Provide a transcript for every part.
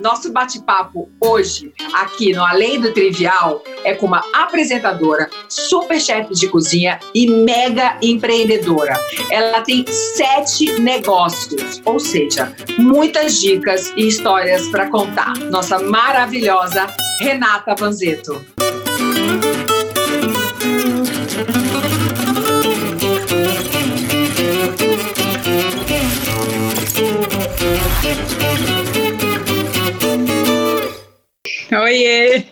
Nosso bate-papo hoje, aqui no Além do Trivial, é com uma apresentadora, super chefe de cozinha e mega empreendedora. Ela tem sete negócios, ou seja, muitas dicas e histórias para contar. Nossa maravilhosa Renata Vanzeto. Oiê!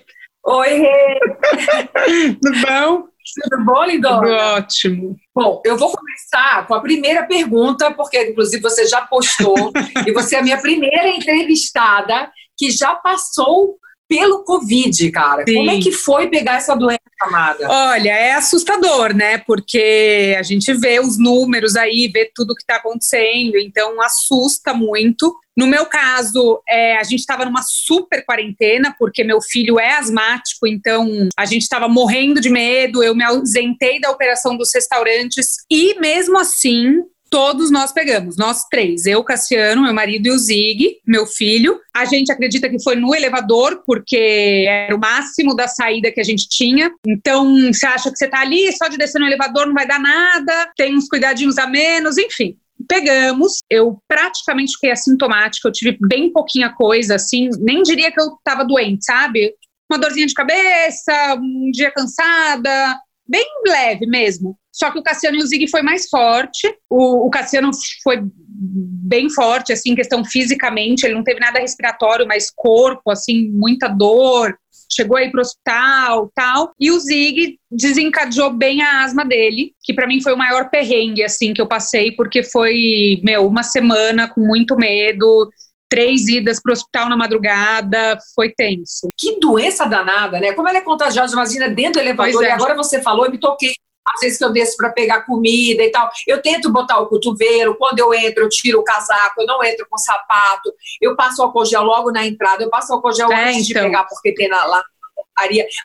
Oi! Tudo bom? Tudo bom, Lindona? Tudo ótimo. Bom, eu vou começar com a primeira pergunta, porque inclusive você já postou, e você é a minha primeira entrevistada que já passou pelo Covid, cara. Sim. Como é que foi pegar essa doença, amada? Olha, é assustador, né? Porque a gente vê os números aí, vê tudo que está acontecendo, então assusta muito. No meu caso, é, a gente estava numa super quarentena, porque meu filho é asmático, então a gente estava morrendo de medo. Eu me ausentei da operação dos restaurantes e, mesmo assim, todos nós pegamos, nós três, eu, Cassiano, meu marido e o Zig, meu filho. A gente acredita que foi no elevador, porque era o máximo da saída que a gente tinha. Então, você acha que você tá ali, só de descer no elevador não vai dar nada, tem uns cuidadinhos a menos, enfim. Pegamos, eu praticamente fiquei assintomática, eu tive bem pouquinha coisa, assim, nem diria que eu tava doente, sabe? Uma dorzinha de cabeça, um dia cansada, bem leve mesmo. Só que o Cassiano e o Zig foi mais forte. O, o Cassiano foi bem forte, assim, questão fisicamente. Ele não teve nada respiratório, mas corpo, assim, muita dor. Chegou aí pro hospital, tal. E o Zig desencadeou bem a asma dele, que para mim foi o maior perrengue, assim, que eu passei, porque foi, meu, uma semana com muito medo, três idas para o hospital na madrugada, foi tenso. Que doença danada, né? Como ela é contagiosa, imagina dentro do elevador, é. e agora você falou, eu me toquei. Às vezes que eu desço para pegar comida e tal, eu tento botar o cotovelo, quando eu entro, eu tiro o casaco, eu não entro com sapato, eu passo álcool gel logo na entrada, eu passo álcool gel É, antes de então. pegar, porque tem na, lá.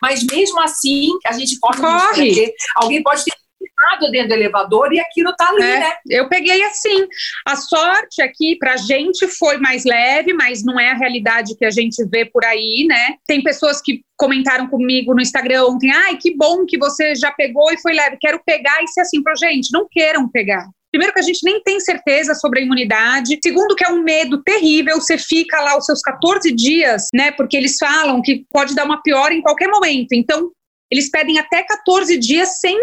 Mas mesmo assim, a gente corre risco, Corre. alguém pode ter ficado dentro do elevador e aquilo tá ali, É. né? Eu peguei assim. A sorte aqui pra gente foi mais leve, mas não é a realidade que a gente vê por aí, né? Tem pessoas que comentaram comigo no Instagram ontem: ai, que bom que você já pegou e foi leve. Quero pegar e ser assim, pra gente, não queiram pegar. Primeiro que a gente nem tem certeza sobre a imunidade. Segundo que é um medo terrível, você fica lá os seus 14 dias, né? Porque eles falam que pode dar uma piora em qualquer momento. Então, eles pedem até 14 dias sem,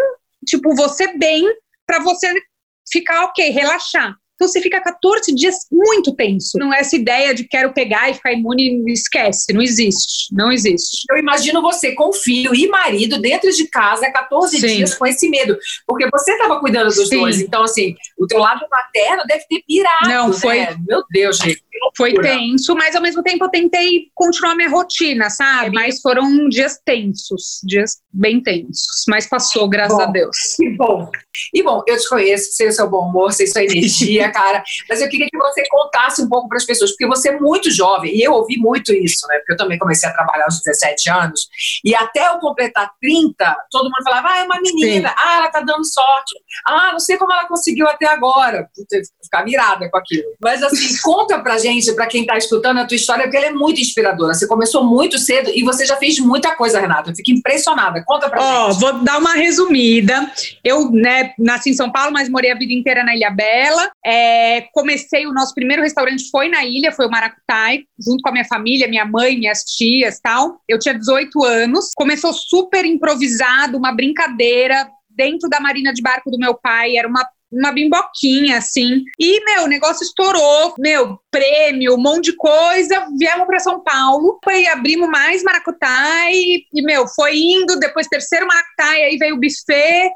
tipo, você bem, para você ficar ok, relaxar. Então você fica 14 dias muito tenso. Não é essa ideia de quero pegar e ficar imune, esquece, não existe, não existe. Eu imagino você com filho e marido dentro de casa 14 Sim. dias com esse medo. Porque você estava cuidando dos Sim. dois. Então, assim, o teu lado materno deve ter pirado. Não, né? foi- Meu Deus, gente. Foi tenso, mas ao mesmo tempo eu tentei continuar minha rotina, sabe? Mas foram dias tensos, dias bem tensos. Mas passou, graças Bom. a Deus. Que bom. E bom, eu te conheço, sei o seu bom humor, sei sua energia, cara. Mas eu queria que você contasse um pouco para as pessoas, porque você é muito jovem, e eu ouvi muito isso, né? Porque eu também comecei a trabalhar aos 17 anos, e até eu completar 30, todo mundo falava, ah, é uma menina, ah, ela tá dando sorte, ah, não sei como ela conseguiu até agora. Puta, ficar virada com aquilo. Mas assim, conta pra gente, pra quem tá escutando a tua história, porque ela é muito inspiradora. Você começou muito cedo e você já fez muita coisa, Renata. Eu fico impressionada. Conta pra Ó, gente. vou dar uma resumida. Eu, né, nasci em São Paulo, mas morei a vida inteira na Ilha Bela. É, comecei, o nosso primeiro restaurante foi na ilha, foi o Maracutai, junto com a minha família, minha mãe, minhas tias tal. Eu tinha 18 anos. Começou super improvisado, uma brincadeira dentro da marina de barco do meu pai. Era uma uma bimboquinha, assim. E, meu, o negócio estourou. Meu, prêmio, um monte de coisa. Viemos para São Paulo. Foi, abrimos mais Maracutai. E, meu, foi indo. Depois, terceiro Maracutai. Aí veio o buffet.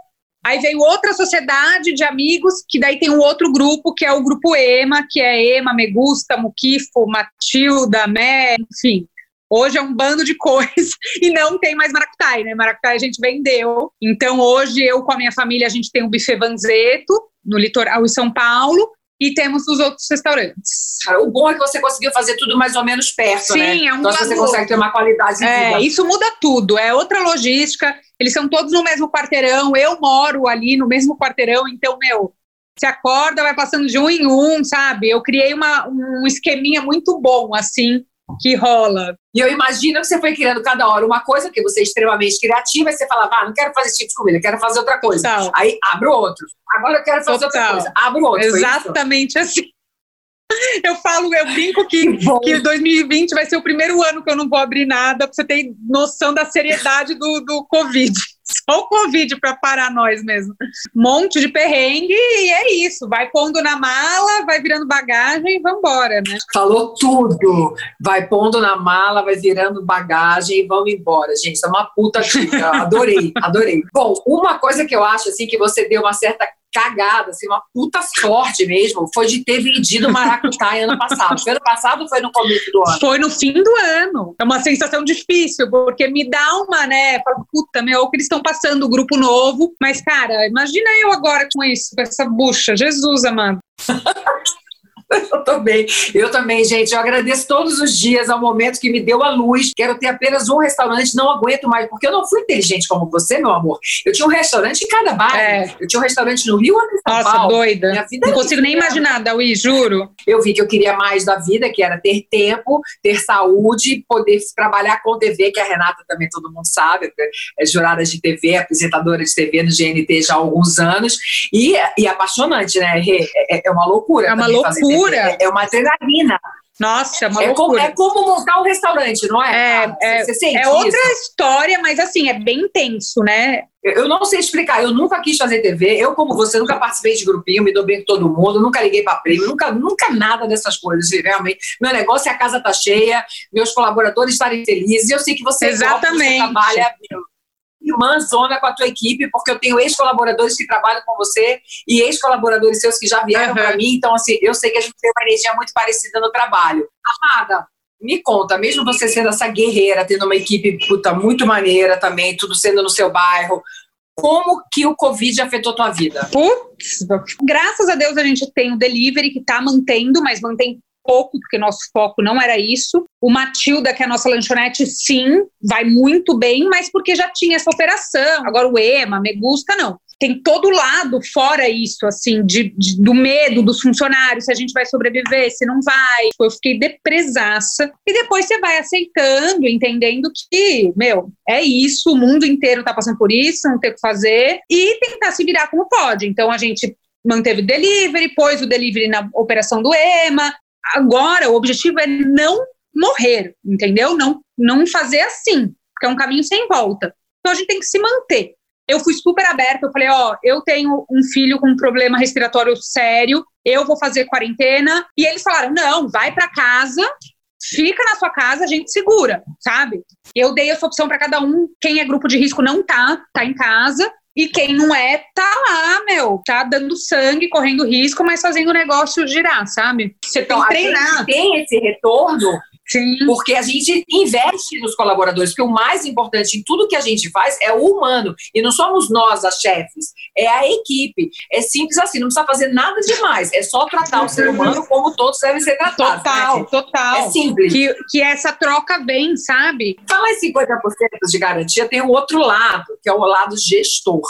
Aí veio outra sociedade de amigos, que daí tem um outro grupo, que é o grupo EMA, que é EMA, Megusta, Muquifo, Matilda, Mé, enfim. Hoje é um bando de coisas e não tem mais Maracutai, né? Maracutai a gente vendeu. Então hoje eu com a minha família a gente tem o Buffet Vanzeto no litoral em São Paulo e temos os outros restaurantes. O bom é que você conseguiu fazer tudo mais ou menos perto, Sim, né? é um então você valor. consegue ter uma qualidade de É, vida. isso muda tudo, é outra logística. Eles são todos no mesmo quarteirão, eu moro ali no mesmo quarteirão, então, meu, se acorda, vai passando de um em um, sabe? Eu criei uma, um esqueminha muito bom, assim, que rola. E eu imagino que você foi criando cada hora uma coisa, porque você é extremamente criativa, e você falava, ah, não quero fazer esse tipo de comida, quero fazer outra coisa. Total. Aí abro outro. Agora eu quero fazer Total. outra coisa. Abro outro. Exatamente assim. Eu falo, eu brinco que, que 2020 vai ser o primeiro ano que eu não vou abrir nada, pra você ter noção da seriedade do, do Covid. Só o Covid para parar nós mesmo. Monte de perrengue e é isso. Vai pondo na mala, vai virando bagagem e vambora, né? Falou tudo. Vai pondo na mala, vai virando bagagem e vamos embora, gente. É uma puta dica. Adorei, adorei. Bom, uma coisa que eu acho assim que você deu uma certa cagada, assim, uma puta sorte mesmo, foi de ter vendido maracutaia ano passado. Foi ano passado ou foi no começo do ano? Foi no fim do ano. É uma sensação difícil, porque me dá uma, né? Falo, puta, meu, que eles estão passando o grupo novo. Mas, cara, imagina eu agora com isso, com essa bucha. Jesus, amado. Eu também. Eu também, gente. Eu agradeço todos os dias ao momento que me deu a luz. Quero ter apenas um restaurante, não aguento mais, porque eu não fui inteligente como você, meu amor. Eu tinha um restaurante em cada bairro. É. Eu tinha um restaurante no Rio, em São Nossa, Paulo. doida. não consigo nem imaginar, Dawi, juro. Eu vi que eu queria mais da vida, que era ter tempo, ter saúde, poder trabalhar com TV, que a Renata também todo mundo sabe, é jurada de TV, apresentadora de TV no GNT já há alguns anos. E, e apaixonante, né? É, é uma loucura. É uma loucura loucura. É, uma adrenalina. Nossa, é uma é loucura. Como, é como montar um restaurante, não é? É, é, você, você é outra história, mas assim, é bem intenso, né? Eu não sei explicar, eu nunca quis fazer TV, eu como você nunca participei de grupinho, me dou bem com todo mundo, nunca liguei para prêmio, nunca, nunca nada dessas coisas, realmente. Meu negócio é a casa tá cheia, meus colaboradores estarem felizes, eu sei que você, Exatamente. Você trabalha irmãzona com a tua equipe, porque eu tenho ex-colaboradores que trabalham com você e ex-colaboradores seus que já vieram uhum. para mim, então assim, eu sei que a gente tem uma energia muito parecida no trabalho. Amada, me conta, mesmo você sendo essa guerreira, tendo uma equipe puta, muito maneira também, tudo sendo no seu bairro, como que o Covid afetou tua vida? Putz, graças a Deus a gente tem o delivery que está mantendo, mas mantém pouco, porque nosso foco não era isso. O Matilda, que é a nossa lanchonete, sim, vai muito bem, mas porque já tinha essa operação. Agora o EMA, Me Gusta, não. Tem todo lado fora isso, assim, de, de, do medo dos funcionários, se a gente vai sobreviver, se não vai. Eu fiquei depresaça. E depois você vai aceitando, entendendo que, meu, é isso, o mundo inteiro tá passando por isso, não tem o que fazer, e tentar se virar como pode. Então a gente manteve o delivery, pôs o delivery na operação do EMA, Agora, o objetivo é não morrer, entendeu? Não, não fazer assim, porque é um caminho sem volta. Então a gente tem que se manter. Eu fui super aberta, eu falei, ó, eu tenho um filho com um problema respiratório sério, eu vou fazer quarentena. E eles falaram, não, vai para casa, fica na sua casa, a gente segura, sabe? Eu dei essa opção para cada um. Quem é grupo de risco não tá, tá em casa. E quem não é, tá lá, meu, tá dando sangue, correndo risco, mas fazendo o negócio girar, sabe? Você então, tem que treinar. tem esse retorno Sim. Porque a gente investe nos colaboradores, porque o mais importante em tudo que a gente faz é o humano. E não somos nós as chefes, é a equipe. É simples assim, não precisa fazer nada demais. É só tratar o ser humano como todos devem ser tratados. Total, né? total. É simples. Que, que essa troca vem, sabe? Falar em 50% de garantia, tem o outro lado, que é o lado gestor.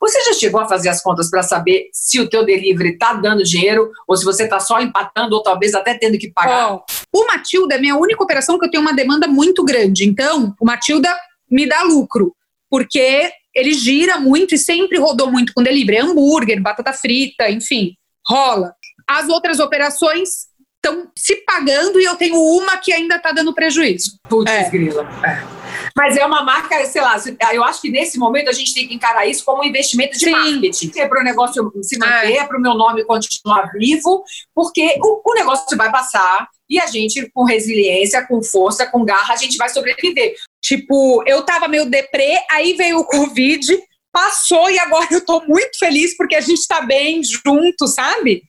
Você já chegou a fazer as contas para saber se o teu delivery está dando dinheiro ou se você está só empatando ou talvez até tendo que pagar? Oh, o Matilda é minha única operação que eu tenho uma demanda muito grande. Então, o Matilda me dá lucro, porque ele gira muito e sempre rodou muito com delivery. Hambúrguer, batata frita, enfim, rola. As outras operações estão se pagando e eu tenho uma que ainda está dando prejuízo. Putz, é. grila. É. Mas é uma marca, sei lá, eu acho que nesse momento a gente tem que encarar isso como um investimento de Sim. marketing. É para o negócio se manter, é, é para o meu nome continuar vivo, porque o, o negócio vai passar e a gente, com resiliência, com força, com garra, a gente vai sobreviver. Tipo, eu tava meio deprê, aí veio o Covid, passou e agora eu tô muito feliz porque a gente tá bem junto, sabe?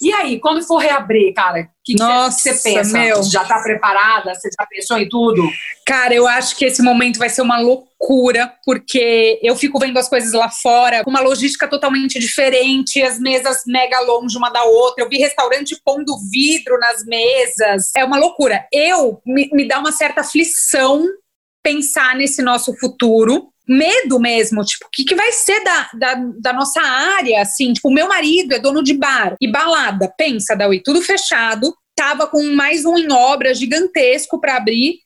E aí, quando for reabrir, cara, o que, você pensa? Meu. Já está preparada? Você já pensou em tudo? Cara, eu acho que esse momento vai ser uma loucura, porque eu fico vendo as coisas lá fora com uma logística totalmente diferente, as mesas mega longe uma da outra. Eu vi restaurante pondo vidro nas mesas. É uma loucura. Eu me, me dá uma certa aflição pensar nesse nosso futuro medo mesmo, tipo, o que, que vai ser da, da, da, nossa área, assim, tipo, o meu marido é dono de bar e balada, pensa, Dawi, tudo fechado, tava com mais um em obra gigantesco para abrir.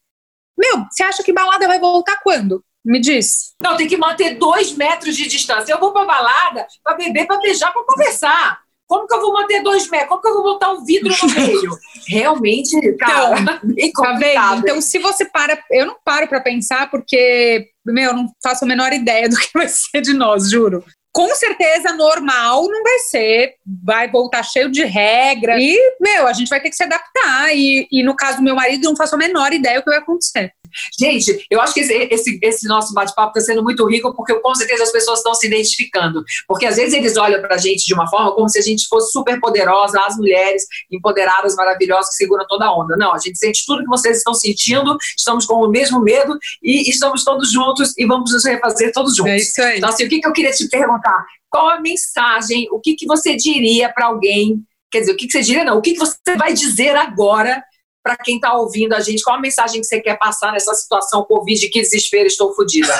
Meu, você acha que balada vai voltar quando? Me diz. Não, tem que manter dois metros de distância. Eu vou pra balada pra beber, pra beijar, pra conversar. Como que eu vou manter dois metros? Como que eu vou botar um vidro no meio? Realmente, cara, então, bem tá Então, se você para, eu não paro para pensar porque, meu, eu não faço a menor ideia do que vai ser de nós, juro com certeza normal não vai ser, vai voltar cheio de regra e, meu, a gente vai ter que se adaptar e, e no caso do meu marido não faço a menor ideia do que vai acontecer. Gente, eu acho que esse, esse, esse nosso bate-papo está sendo muito rico porque com certeza as pessoas estão se identificando. Porque às vezes eles olham para a gente de uma forma como se a gente fosse super poderosa, as mulheres empoderadas, maravilhosas, que seguram toda a onda. Não, a gente sente tudo que vocês estão sentindo, estamos com o mesmo medo e estamos todos juntos e vamos nos refazer todos juntos. É isso aí. Então, assim, o que, que eu queria te perguntar? perguntar qual a mensagem, o que, que você diria para alguém, quer dizer, o que, que você diria não, o que, que você vai dizer agora para quem está ouvindo a gente, qual a mensagem que você quer passar nessa situação Covid, que desespero, estou fodida?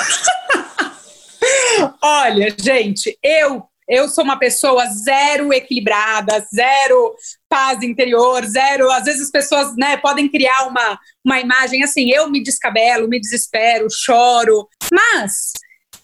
Olha, gente, eu eu sou uma pessoa zero equilibrada, zero paz interior, zero. Às vezes as pessoas né, podem criar uma, uma imagem assim: eu me descabelo, me desespero, choro. Mas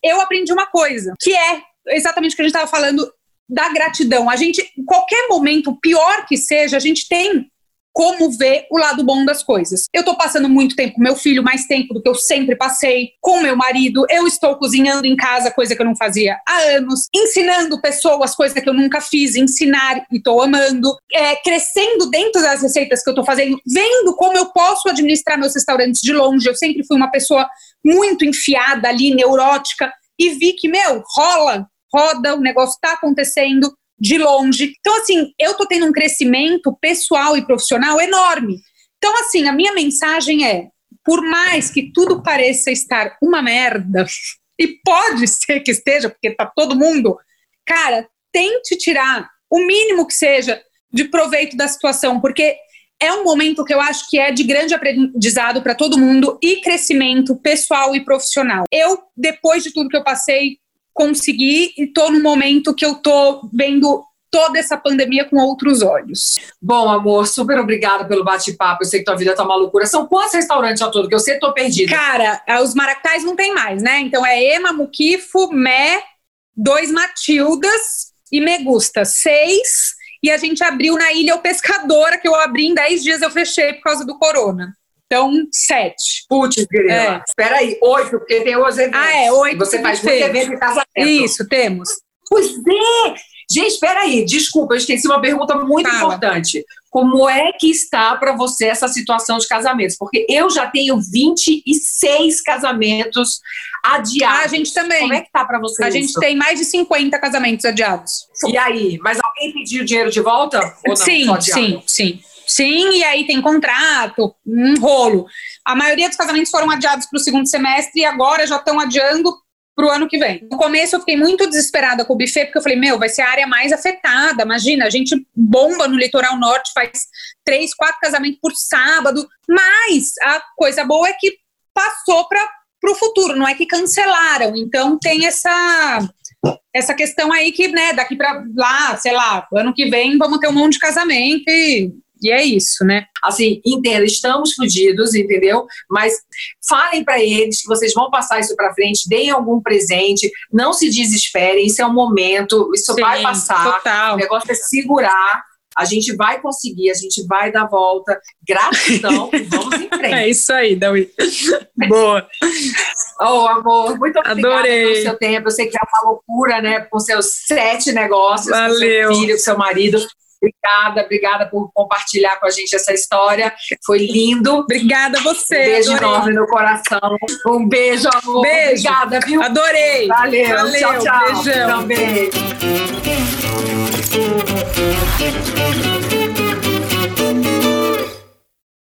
eu aprendi uma coisa, que é exatamente o que a gente estava falando da gratidão. A gente, em qualquer momento, pior que seja, a gente tem como ver o lado bom das coisas. Eu tô passando muito tempo com meu filho, mais tempo do que eu sempre passei, com meu marido, eu estou cozinhando em casa, coisa que eu não fazia há anos, ensinando pessoas, coisa que eu nunca fiz, ensinar e tô amando, é, crescendo dentro das receitas que eu tô fazendo, vendo como eu posso administrar meus restaurantes de longe. Eu sempre fui uma pessoa muito enfiada ali, neurótica, e vi que, meu, rola, roda, o negócio está acontecendo de longe. Então, assim, eu tô tendo um crescimento pessoal e profissional enorme. Então, assim, a minha mensagem é: por mais que tudo pareça estar uma merda, e pode ser que esteja, porque tá todo mundo, cara, tente tirar o mínimo que seja de proveito da situação, porque é um momento que eu acho que é de grande aprendizado para todo mundo e crescimento pessoal e profissional. Eu, depois de tudo que eu passei, consegui e estou no momento que eu estou vendo toda essa pandemia com outros olhos. Bom, amor, super obrigada pelo bate-papo. Eu sei que tua vida tá uma loucura. São quantos restaurantes ao todo? Que eu sei que tô perdida. Cara, é, os maractais não tem mais, né? Então é Ema, Muquifo, Mé, dois Matildas e Megusta. Seis. E a gente abriu na Ilha O Pescadora, que eu abri em dez dias, eu fechei por causa do corona. Então, sete. Putz, querida. É. Espera aí, oito, porque tem os eventos. Ah, é, oito. Você faz muito evento em casamento. Isso, temos. Pois é! Gente, espera aí, desculpa, eu esqueci uma pergunta muito Fala. importante. Como é que está para você essa situação de casamentos? Porque eu já tenho 26 casamentos adiados. Ah, a gente também. Como é que tá para você A isso? gente tem mais de 50 casamentos adiados. E aí, mas alguém pediu dinheiro de volta? Ou não? Sim, sim, sim. Sim, e aí tem contrato, um rolo. A maioria dos casamentos foram adiados para o segundo semestre e agora já estão adiando para o ano que vem. No começo eu fiquei muito desesperada com o buffet, porque eu falei, meu, vai ser a área mais afetada. Imagina, a gente bomba no litoral norte, faz três, quatro casamentos por sábado. Mas a coisa boa é que passou para o futuro, não é que cancelaram. Então tem essa essa questão aí que, né, daqui para lá, sei lá, ano que vem vamos ter um monte de casamento e e é isso, né? Assim, entenda, estamos fodidos, entendeu? Mas falem para eles que vocês vão passar isso para frente, deem algum presente, não se desesperem, isso é um momento, isso Sim, vai passar. Total. O negócio é segurar. A gente vai conseguir, a gente vai dar volta. Gratidão vamos em frente. É isso aí, Dawi. Boa. Oh, amor, muito obrigada Adorei. pelo seu tempo. Eu sei que é uma loucura, né? Com seus sete negócios, Valeu. com seu filho, com seu marido. Obrigada, obrigada por compartilhar com a gente essa história. Foi lindo. Obrigada a você. Um beijo adorei. enorme no coração. Um beijo, amor. Beijo. Obrigada, viu? Adorei. Valeu. Valeu. Tchau, tchau. Beijão. Beijo.